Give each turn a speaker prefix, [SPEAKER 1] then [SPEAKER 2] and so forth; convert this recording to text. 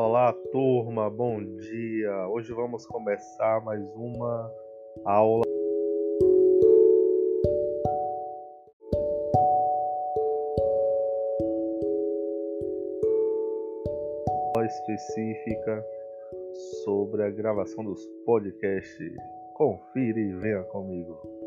[SPEAKER 1] Olá, turma, bom dia. Hoje vamos começar mais uma aula específica sobre a gravação dos podcasts. Confira e venha comigo.